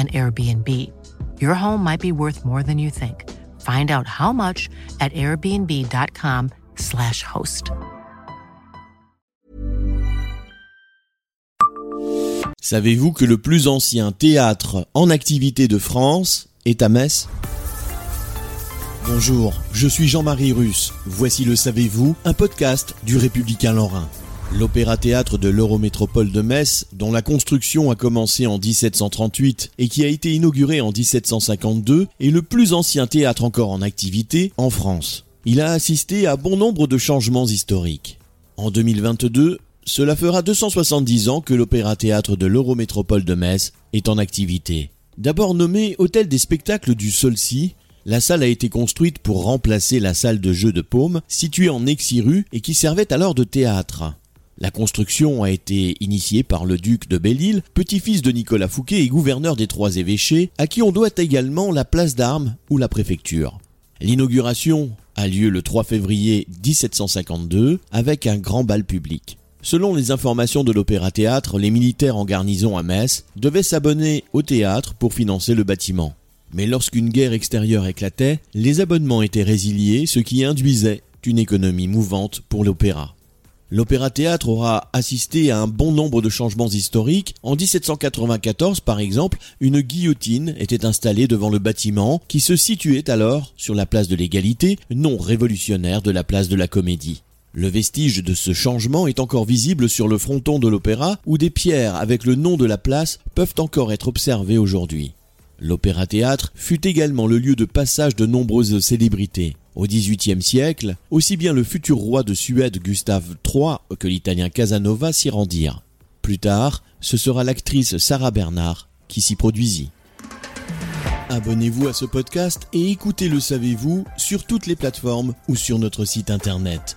an Airbnb. Your home might be worth more than you think. Find out how much at airbnb.com/slash host. Savez-vous que le plus ancien théâtre en activité de France est à Metz? Bonjour, je suis Jean-Marie Russe. Voici le Savez-vous, un podcast du Républicain Lorrain. L'Opéra-Théâtre de l'Eurométropole de Metz, dont la construction a commencé en 1738 et qui a été inauguré en 1752, est le plus ancien théâtre encore en activité en France. Il a assisté à bon nombre de changements historiques. En 2022, cela fera 270 ans que l'Opéra-Théâtre de l'Eurométropole de Metz est en activité. D'abord nommé Hôtel des spectacles du Solcy, la salle a été construite pour remplacer la salle de jeu de Paume, située en Exiru et qui servait alors de théâtre. La construction a été initiée par le duc de Belle-Île, petit-fils de Nicolas Fouquet et gouverneur des trois évêchés, à qui on doit également la place d'armes ou la préfecture. L'inauguration a lieu le 3 février 1752 avec un grand bal public. Selon les informations de l'Opéra-Théâtre, les militaires en garnison à Metz devaient s'abonner au théâtre pour financer le bâtiment. Mais lorsqu'une guerre extérieure éclatait, les abonnements étaient résiliés, ce qui induisait une économie mouvante pour l'opéra. L'Opéra-Théâtre aura assisté à un bon nombre de changements historiques. En 1794, par exemple, une guillotine était installée devant le bâtiment qui se situait alors sur la place de l'égalité, non révolutionnaire de la place de la comédie. Le vestige de ce changement est encore visible sur le fronton de l'opéra où des pierres avec le nom de la place peuvent encore être observées aujourd'hui. L'opéra-théâtre fut également le lieu de passage de nombreuses célébrités. Au XVIIIe siècle, aussi bien le futur roi de Suède Gustave III que l'italien Casanova s'y rendirent. Plus tard, ce sera l'actrice Sarah Bernard qui s'y produisit. Abonnez-vous à ce podcast et écoutez Le Savez-vous sur toutes les plateformes ou sur notre site internet.